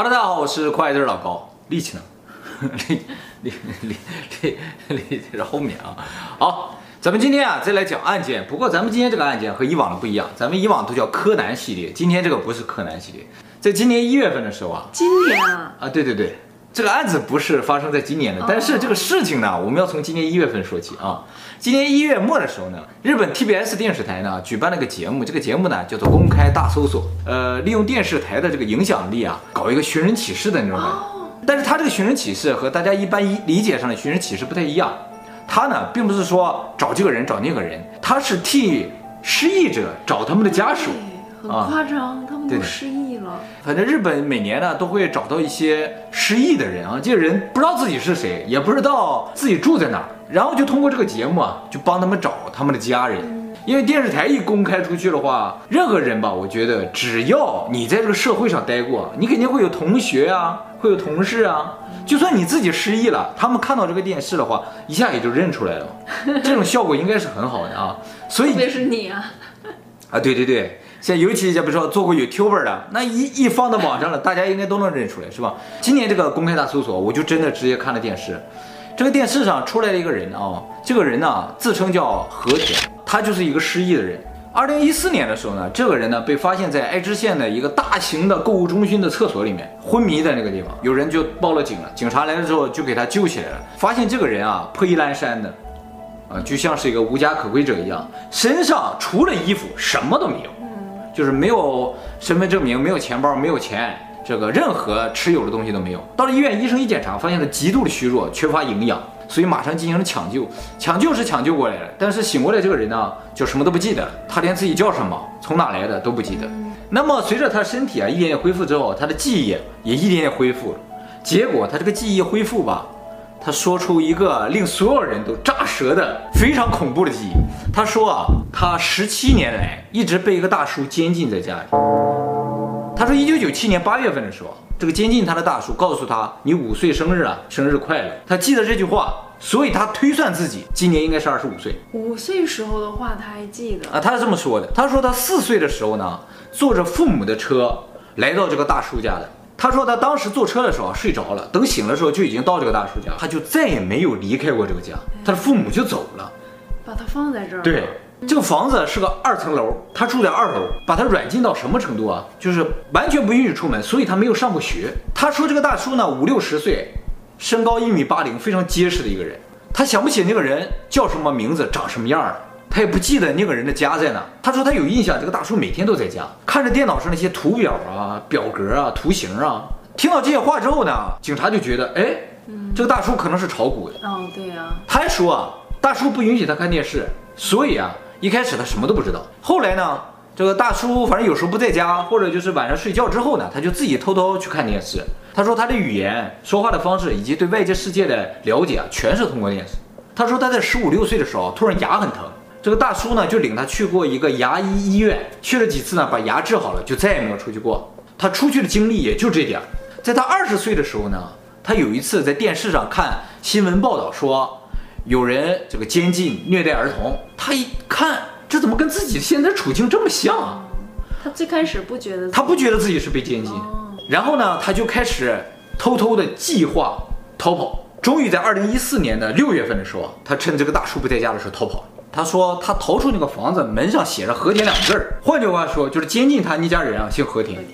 哈喽，大家好，我是快字老高，力气呢？力力力力力在后面啊。好，咱们今天啊再来讲案件，不过咱们今天这个案件和以往的不一样，咱们以往都叫柯南系列，今天这个不是柯南系列。在今年一月份的时候啊，今年啊，啊对对对，这个案子不是发生在今年的，但是这个事情呢，我们要从今年一月份说起啊。今年一月末的时候呢，日本 TBS 电视台呢举办了个节目，这个节目呢叫做《公开大搜索》，呃，利用电视台的这个影响力啊，搞一个寻人启事的那种感觉。但是他这个寻人启事和大家一般理解上的寻人启事不太一样，他呢并不是说找这个人找那个人，他是替失忆者找他们的家属。很夸张，他们都失忆了。反正日本每年呢都会找到一些失忆的人啊，这个人不知道自己是谁，也不知道自己住在哪儿。然后就通过这个节目啊，就帮他们找他们的家人，因为电视台一公开出去的话，任何人吧，我觉得只要你在这个社会上待过，你肯定会有同学啊，会有同事啊，就算你自己失忆了，他们看到这个电视的话，一下也就认出来了，这种效果应该是很好的啊。所以 特别是你啊，啊对对对，像尤其像比如说做过 YouTuber 的，那一一放到网上了，大家应该都能认出来，是吧？今年这个公开大搜索，我就真的直接看了电视。这个电视上出来了一个人啊，这个人呢自称叫和田，他就是一个失忆的人。二零一四年的时候呢，这个人呢被发现在爱知县的一个大型的购物中心的厕所里面昏迷在那个地方，有人就报了警了。警察来了之后就给他救起来了，发现这个人啊破衣烂衫的，啊就像是一个无家可归者一样，身上除了衣服什么都没有，就是没有身份证明，没有钱包，没有钱。这个任何持有的东西都没有。到了医院，医生一检查，发现他极度的虚弱，缺乏营养，所以马上进行了抢救。抢救是抢救过来了，但是醒过来这个人呢，就什么都不记得，他连自己叫什么、从哪来的都不记得。那么随着他身体啊一点点恢复之后，他的记忆也一点点恢复了。结果他这个记忆恢复吧，他说出一个令所有人都咋舌的非常恐怖的记忆。他说啊，他十七年来一直被一个大叔监禁在家里。他说，一九九七年八月份的时候，这个监禁他的大叔告诉他：“你五岁生日啊，生日快乐。”他记得这句话，所以他推算自己今年应该是二十五岁。五岁时候的话他还记得啊？他是这么说的。他说他四岁的时候呢，坐着父母的车来到这个大叔家的。他说他当时坐车的时候睡着了，等醒的时候就已经到这个大叔家，他就再也没有离开过这个家。他的父母就走了，把他放在这儿。对。这个房子是个二层楼，他住在二楼，把他软禁到什么程度啊？就是完全不允许出门，所以他没有上过学。他说这个大叔呢，五六十岁，身高一米八零，非常结实的一个人。他想不起那个人叫什么名字，长什么样了，他也不记得那个人的家在哪。他说他有印象，这个大叔每天都在家，看着电脑上那些图表啊、表格啊、图形啊。听到这些话之后呢，警察就觉得，哎，这个大叔可能是炒股的。哦，对呀。他还说啊，大叔不允许他看电视，所以啊。一开始他什么都不知道，后来呢，这个大叔反正有时候不在家，或者就是晚上睡觉之后呢，他就自己偷偷去看电视。他说他的语言、说话的方式以及对外界世界的了解啊，全是通过电视。他说他在十五六岁的时候突然牙很疼，这个大叔呢就领他去过一个牙医医院，去了几次呢，把牙治好了，就再也没有出去过。他出去的经历也就这点儿。在他二十岁的时候呢，他有一次在电视上看新闻报道说。有人这个监禁虐待儿童，他一看这怎么跟自己现在处境这么像啊？他最开始不觉得，他不觉得自己是被监禁，然后呢，他就开始偷偷的计划逃跑。终于在二零一四年的六月份的时候，他趁这个大叔不在家的时候逃跑。他说他逃出那个房子，门上写着和田两个字儿，换句话说就是监禁他那家人啊姓和田。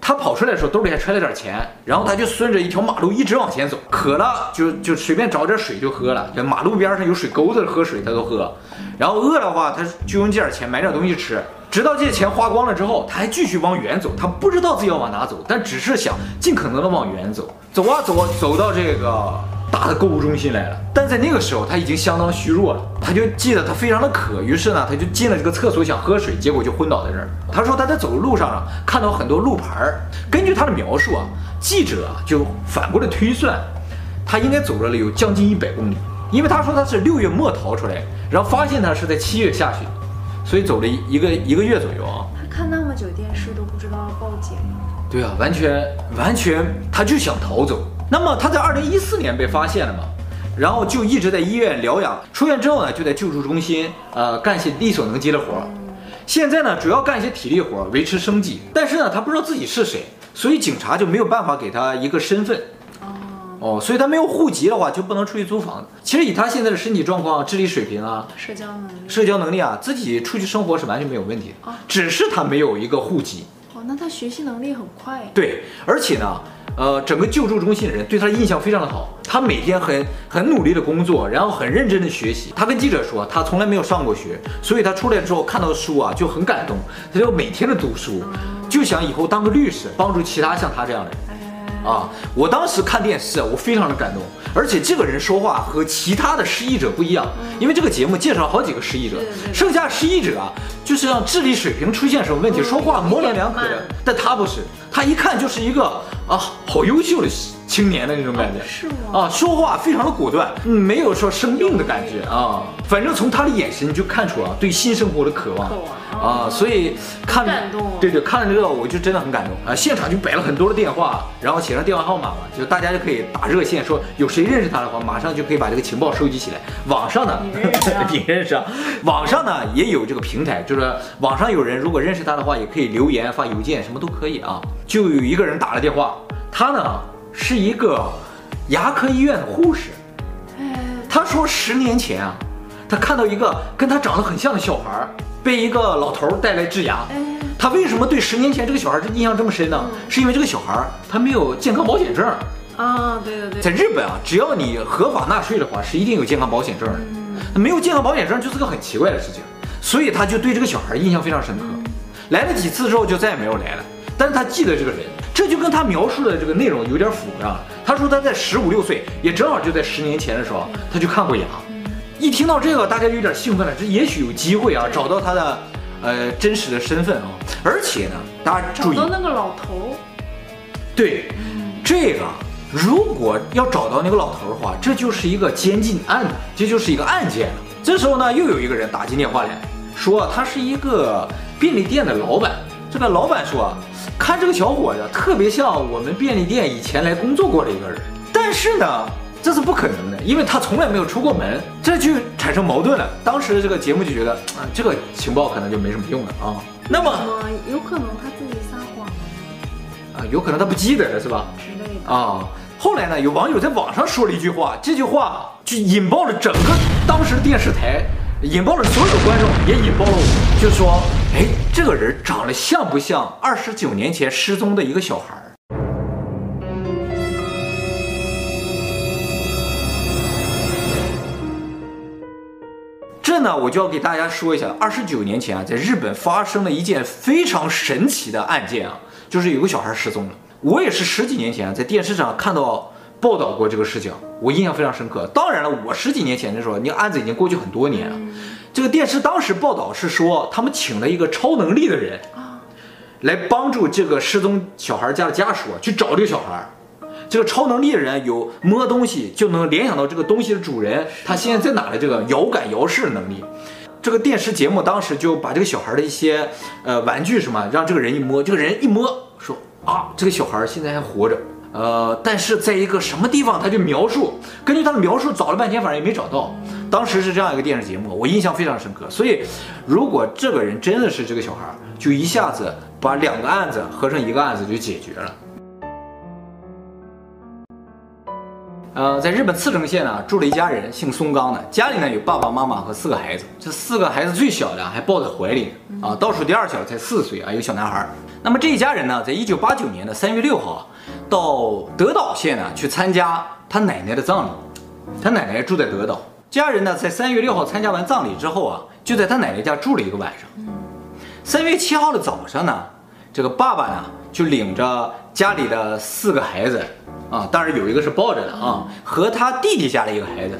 他跑出来的时候，兜里还揣了点钱，然后他就顺着一条马路一直往前走，渴了就就随便找点水就喝了，在马路边上有水沟子喝水他都喝，然后饿的话他就用这点钱买点东西吃，直到这些钱花光了之后，他还继续往远走，他不知道自己要往哪走，但只是想尽可能的往远走，走啊走啊，走到这个。大的购物中心来了，但在那个时候他已经相当虚弱了，他就记得他非常的渴，于是呢他就进了这个厕所想喝水，结果就昏倒在这儿。他说他在走的路上啊看到很多路牌儿，根据他的描述啊，记者啊就反过来推算，他应该走了有将近一百公里，因为他说他是六月末逃出来，然后发现他是在七月下旬，所以走了一个一个月左右啊。他看那么久电视都不知道要报警。对啊，完全完全他就想逃走。那么他在二零一四年被发现了嘛，然后就一直在医院疗养，出院之后呢，就在救助中心呃干些力所能及的活儿。现在呢，主要干一些体力活儿维持生计。但是呢，他不知道自己是谁，所以警察就没有办法给他一个身份。哦，所以他没有户籍的话，就不能出去租房子。其实以他现在的身体状况、智力水平啊、社交能力、社交能力啊，自己出去生活是完全没有问题的。只是他没有一个户籍。哦，那他学习能力很快。对，而且呢，呃，整个救助中心的人对他的印象非常的好。他每天很很努力的工作，然后很认真的学习。他跟记者说，他从来没有上过学，所以他出来之后看到书啊就很感动，他就每天的读书，就想以后当个律师，帮助其他像他这样的人。啊！我当时看电视，我非常的感动，而且这个人说话和其他的失忆者不一样，因为这个节目介绍了好几个失忆者，剩下失忆者啊，就是让智力水平出现什么问题，说话模棱两可的，但他不是，他一看就是一个啊，好优秀的青年的那种感觉，是吗？啊，说话非常的果断，嗯，没有说生病的感觉啊，反正从他的眼神就看出了对新生活的渴望。啊，所以看感动，对对，看了这个我就真的很感动啊！现场就摆了很多的电话，然后写上电话号码嘛，就大家就可以打热线，说有谁认识他的话，马上就可以把这个情报收集起来。网上呢，你认识啊？你认识啊？网上呢也有这个平台，就是网上有人如果认识他的话，也可以留言、发邮件，什么都可以啊。就有一个人打了电话，他呢是一个牙科医院的护士，他说十年前啊，他看到一个跟他长得很像的小孩。被一个老头带来治牙，他为什么对十年前这个小孩印象这么深呢？是因为这个小孩他没有健康保险证啊，对对对，在日本啊，只要你合法纳税的话，是一定有健康保险证的。没有健康保险证就是个很奇怪的事情，所以他就对这个小孩印象非常深刻。来了几次之后就再也没有来了，但是他记得这个人，这就跟他描述的这个内容有点符合啊。他说他在十五六岁，也正好就在十年前的时候，他就看过牙。一听到这个，大家有点兴奋了。这也许有机会啊，找到他的，呃，真实的身份啊。而且呢，大家注意，找到那个老头。对，这个如果要找到那个老头的话，这就是一个监禁案，这就是一个案件了。这时候呢，又有一个人打进电话来说，他是一个便利店的老板。这个老板说，看这个小伙子特别像我们便利店以前来工作过的一个人，但是呢。这是不可能的，因为他从来没有出过门，这就产生矛盾了。当时这个节目就觉得啊，这个情报可能就没什么用了啊。那么有可能他自己撒谎了啊，有可能他不记得了是吧？之类的啊。后来呢，有网友在网上说了一句话，这句话就引爆了整个当时的电视台，引爆了所有的观众，也引爆了我，就说，哎，这个人长得像不像二十九年前失踪的一个小孩？这呢，我就要给大家说一下，二十九年前啊，在日本发生了一件非常神奇的案件啊，就是有个小孩失踪了。我也是十几年前在电视上看到报道过这个事情，我印象非常深刻。当然了，我十几年前的时候，那个案子已经过去很多年了。这个电视当时报道是说，他们请了一个超能力的人啊，来帮助这个失踪小孩家的家属去找这个小孩。这个超能力的人有摸东西就能联想到这个东西的主人，他现在在哪的这个遥感遥视能力。这个电视节目当时就把这个小孩的一些呃玩具什么，让这个人一摸，这个人一摸说啊，这个小孩现在还活着，呃，但是在一个什么地方，他就描述，根据他的描述找了半天，反正也没找到。当时是这样一个电视节目，我印象非常深刻。所以如果这个人真的是这个小孩，就一下子把两个案子合成一个案子就解决了。呃，在日本茨城县呢，住了一家人，姓松冈的，家里呢有爸爸妈妈和四个孩子，这四个孩子最小的还抱在怀里啊，倒数第二小才四岁啊，一个小男孩。那么这一家人呢，在一九八九年的三月六号啊，到德岛县呢去参加他奶奶的葬礼，他奶奶住在德岛，家人呢在三月六号参加完葬礼之后啊，就在他奶奶家住了一个晚上。三月七号的早上呢，这个爸爸呢就领着家里的四个孩子。啊，当然有一个是抱着的啊，和他弟弟家的一个孩子，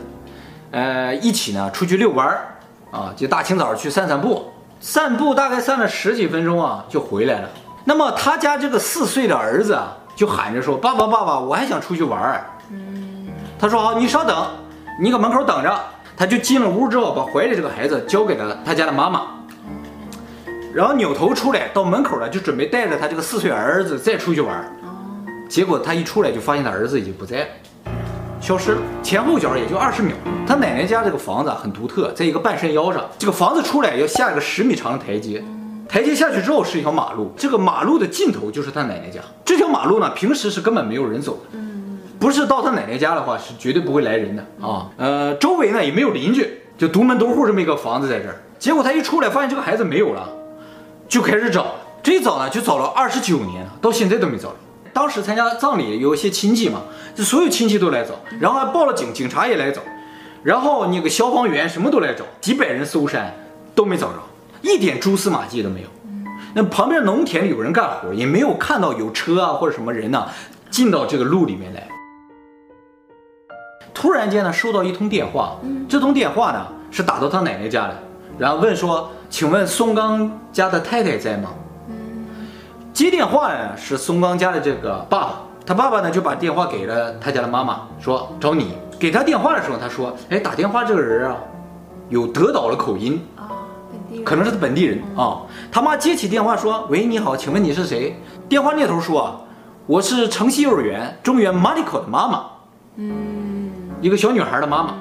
呃，一起呢出去遛弯儿啊，就大清早去散散步，散步大概散了十几分钟啊，就回来了。那么他家这个四岁的儿子啊，就喊着说：“爸爸，爸爸，我还想出去玩儿。”嗯，他说：“好，你稍等，你搁门口等着。”他就进了屋之后，把怀里这个孩子交给了他家的妈妈，然后扭头出来到门口了，就准备带着他这个四岁儿子再出去玩。结果他一出来就发现他儿子已经不在了，消失了，前后脚也就二十秒。他奶奶家这个房子很独特，在一个半山腰上，这个房子出来要下一个十米长的台阶，台阶下去之后是一条马路，这个马路的尽头就是他奶奶家。这条马路呢，平时是根本没有人走的。嗯，不是到他奶奶家的话，是绝对不会来人的啊。呃，周围呢也没有邻居，就独门独户这么一个房子在这儿。结果他一出来，发现这个孩子没有了，就开始找。这一找呢，就找了二十九年了，到现在都没找着。当时参加葬礼有一些亲戚嘛，就所有亲戚都来找，然后还报了警，警察也来找，然后那个消防员什么都来找，几百人搜山都没找着，一点蛛丝马迹都没有。那旁边农田里有人干活，也没有看到有车啊或者什么人呢进到这个路里面来。突然间呢，收到一通电话，这通电话呢是打到他奶奶家的，然后问说：“请问松刚家的太太在吗？”接电话呢是松刚家的这个爸爸，他爸爸呢就把电话给了他家的妈妈，说找你。给他电话的时候，他说：“哎，打电话这个人啊，有德岛的口音可能是他本地人啊。”他妈接起电话说：“喂，你好，请问你是谁？”电话那头说：“我是城西幼儿园中原 Mariko 的妈妈，嗯，一个小女孩的妈妈。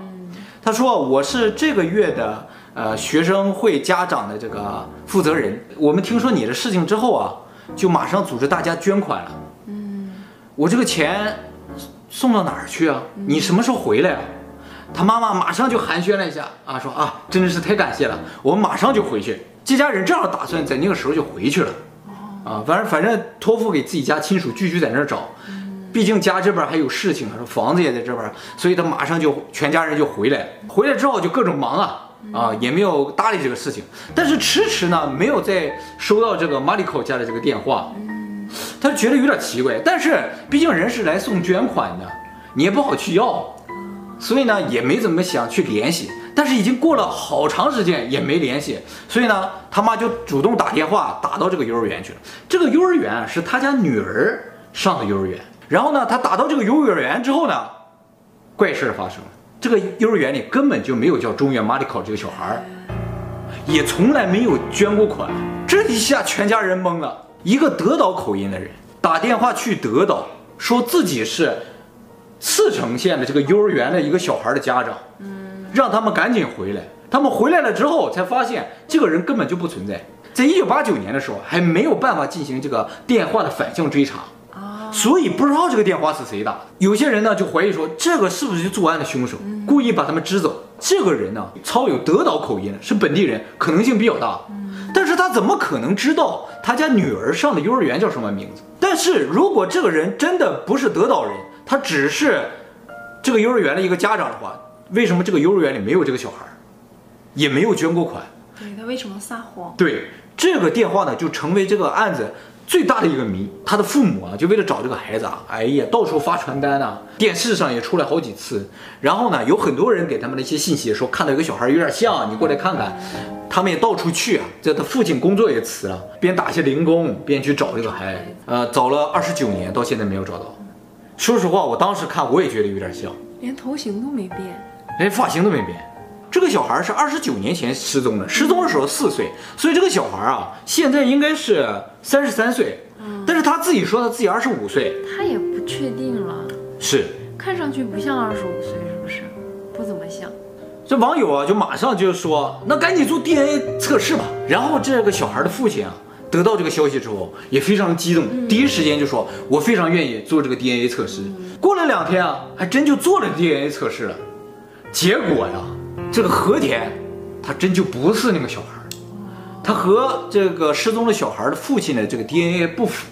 他说我是这个月的呃学生会家长的这个负责人。我们听说你的事情之后啊。”就马上组织大家捐款了。嗯，我这个钱送到哪儿去啊？你什么时候回来啊？他妈妈马上就寒暄了一下啊，说啊，真的是太感谢了，我们马上就回去。这家人正好打算在那个时候就回去了。啊，反正反正托付给自己家亲属继续在那儿找，毕竟家这边还有事情，他说房子也在这边，所以他马上就全家人就回来了。回来之后就各种忙啊。啊，也没有搭理这个事情，但是迟迟呢没有再收到这个马里口家的这个电话，他觉得有点奇怪。但是毕竟人是来送捐款的，你也不好去要，所以呢也没怎么想去联系。但是已经过了好长时间也没联系，所以呢他妈就主动打电话打到这个幼儿园去了。这个幼儿园是他家女儿上的幼儿园，然后呢他打到这个幼儿园之后呢，怪事发生了。这个幼儿园里根本就没有叫中原马里考这个小孩儿，也从来没有捐过款。这一下全家人懵了。一个德岛口音的人打电话去德岛，说自己是茨城县的这个幼儿园的一个小孩的家长，让他们赶紧回来。他们回来了之后，才发现这个人根本就不存在。在一九八九年的时候，还没有办法进行这个电话的反向追查。所以不知道这个电话是谁打的，有些人呢就怀疑说，这个是不是就作案的凶手，故意把他们支走。这个人呢操有德岛口音，是本地人，可能性比较大。但是他怎么可能知道他家女儿上的幼儿园叫什么名字？但是如果这个人真的不是德岛人，他只是这个幼儿园的一个家长的话，为什么这个幼儿园里没有这个小孩，也没有捐过款？对，他为什么撒谎？对，这个电话呢就成为这个案子。最大的一个谜，他的父母啊，就为了找这个孩子啊，哎呀，到处发传单啊，电视上也出来好几次。然后呢，有很多人给他们的一些信息，说看到一个小孩有点像，你过来看看。他们也到处去啊，这他父亲工作也辞了，边打些零工边去找这个孩子。呃，找了二十九年，到现在没有找到。说实话，我当时看我也觉得有点像，连头型都没变，连发型都没变。这个小孩是二十九年前失踪的，失踪的时候四岁，所以这个小孩啊，现在应该是三十三岁。嗯，但是他自己说他自己二十五岁，他也不确定了。是，看上去不像二十五岁，是不是？不怎么像。这网友啊，就马上就说，那赶紧做 DNA 测试吧。然后这个小孩的父亲啊，得到这个消息之后，也非常激动，嗯、第一时间就说，我非常愿意做这个 DNA 测试。嗯、过了两天啊，还真就做了 DNA 测试了，结果呀。这个和田，他真就不是那个小孩，他和这个失踪的小孩的父亲的这个 DNA 不符。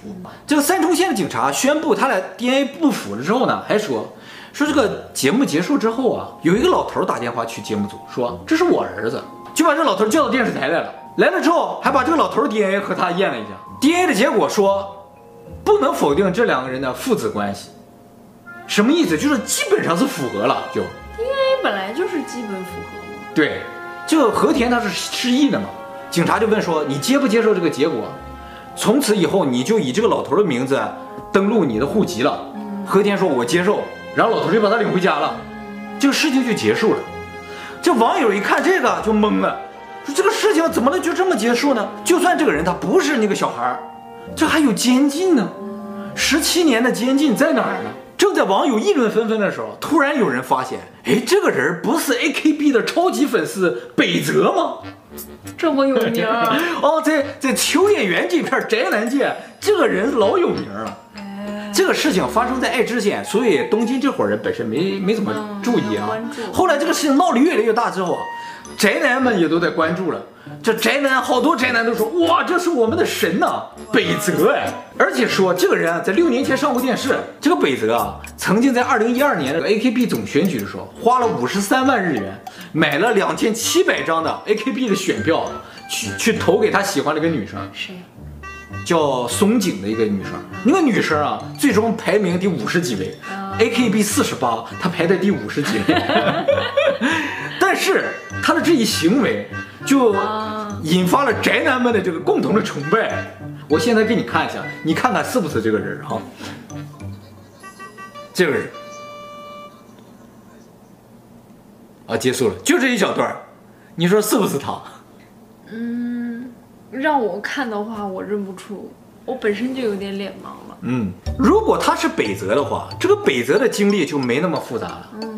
这个三重县的警察宣布他俩 DNA 不符了之后呢，还说说这个节目结束之后啊，有一个老头打电话去节目组说这是我儿子，就把这老头叫到电视台来了。来了之后还把这个老头 DNA 和他验了一下，DNA 的结果说不能否定这两个人的父子关系。什么意思？就是基本上是符合了就 DNA。本来就是基本符合嘛。对，这个和田他是失忆的嘛，警察就问说，你接不接受这个结果？从此以后你就以这个老头的名字登录你的户籍了。和田说，我接受，然后老头就把他领回家了，这个事情就结束了。这网友一看这个就懵了，说这个事情怎么能就这么结束呢？就算这个人他不是那个小孩，这还有监禁呢，十七年的监禁在哪儿呢？正在网友议论纷纷的时候，突然有人发现，哎，这个人不是 AKB 的超级粉丝北泽吗？这么有名儿 哦，在在秋叶原这片宅男界，这个人老有名了。哎，这个事情发生在爱知县，所以东京这伙人本身没没怎么注意啊。后来这个事情闹得越来越大之后啊，宅男们也都在关注了。这宅男好多宅男都说，哇，这是我们的神呐、啊，北泽哎！而且说这个人啊，在六年前上过电视。这个北泽啊，曾经在二零一二年的 AKB 总选举的时候，花了五十三万日元，买了两千七百张的 AKB 的选票，去去投给他喜欢的一个女生。谁？叫松井的一个女生，那个女生啊，最终排名第五十几位，AKB 四十八，她排在第五十几位。但是他的这一行为，就引发了宅男们的这个共同的崇拜。我现在给你看一下，你看看是不是这个人哈？这个人啊，结束了，就这一小段，你说是不是他？嗯让我看的话，我认不出，我本身就有点脸盲了。嗯，如果他是北泽的话，这个北泽的经历就没那么复杂了。嗯，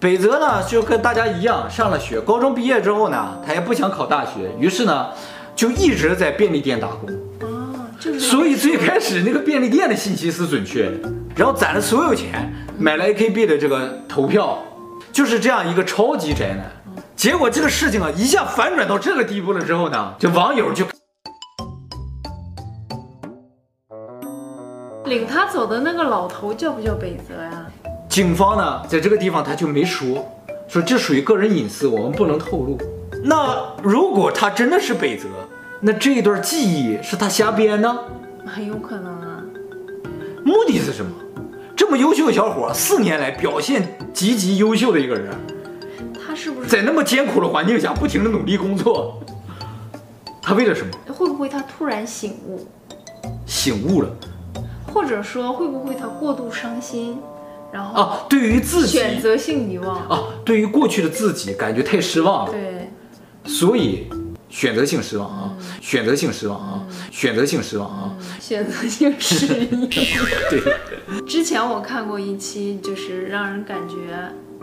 北泽呢就跟大家一样上了学，高中毕业之后呢，他也不想考大学，于是呢就一直在便利店打工。啊，就是。所以最开始那个便利店的信息是准确的，然后攒了所有钱买了 AKB 的这个投票，就是这样一个超级宅男。结果这个事情啊一下反转到这个地步了之后呢，就网友就领他走的那个老头叫不叫北泽呀？警方呢在这个地方他就没说，说这属于个人隐私，我们不能透露。那如果他真的是北泽，那这一段记忆是他瞎编呢？很有可能啊。目的是什么？这么优秀的小伙，四年来表现极其优秀的一个人。他是不是在那么艰苦的环境下不停地努力工作？他为了什么？会不会他突然醒悟？醒悟了，或者说会不会他过度伤心，然后啊，对于自己选择性遗忘啊，对于过去的自己感觉太失望了，对，所以选择性失望啊，选择性失望啊，选择性失望啊，选择性失忆。对，之前我看过一期，就是让人感觉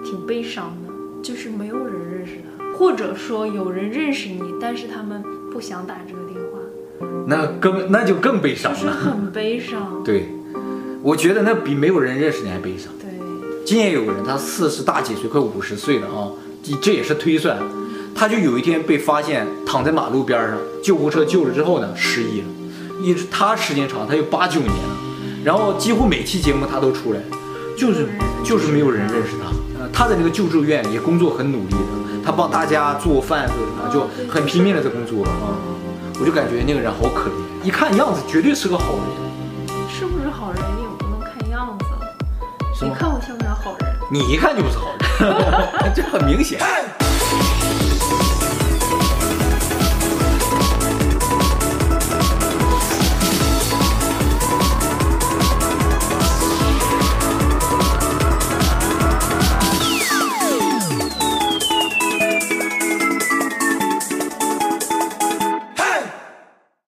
挺悲伤的。就是没有人认识他，或者说有人认识你，但是他们不想打这个电话，那更那就更悲伤了，就是很悲伤。对，我觉得那比没有人认识你还悲伤。对，今年有个人，他四十大几岁，快五十岁了啊，这也是推算，他就有一天被发现躺在马路边上，救护车救了之后呢，失忆了，一直他时间长，他有八九年了，然后几乎每期节目他都出来，就是就是没有人认识他。他在那个救助院也工作很努力的，他帮大家做饭做什么，就很拼命的在工作啊。我就感觉那个人好可怜，一看样子绝对是个好人。是不是好人也不能看样子？你看我像不像好人？你一看就不是好人，这很明显。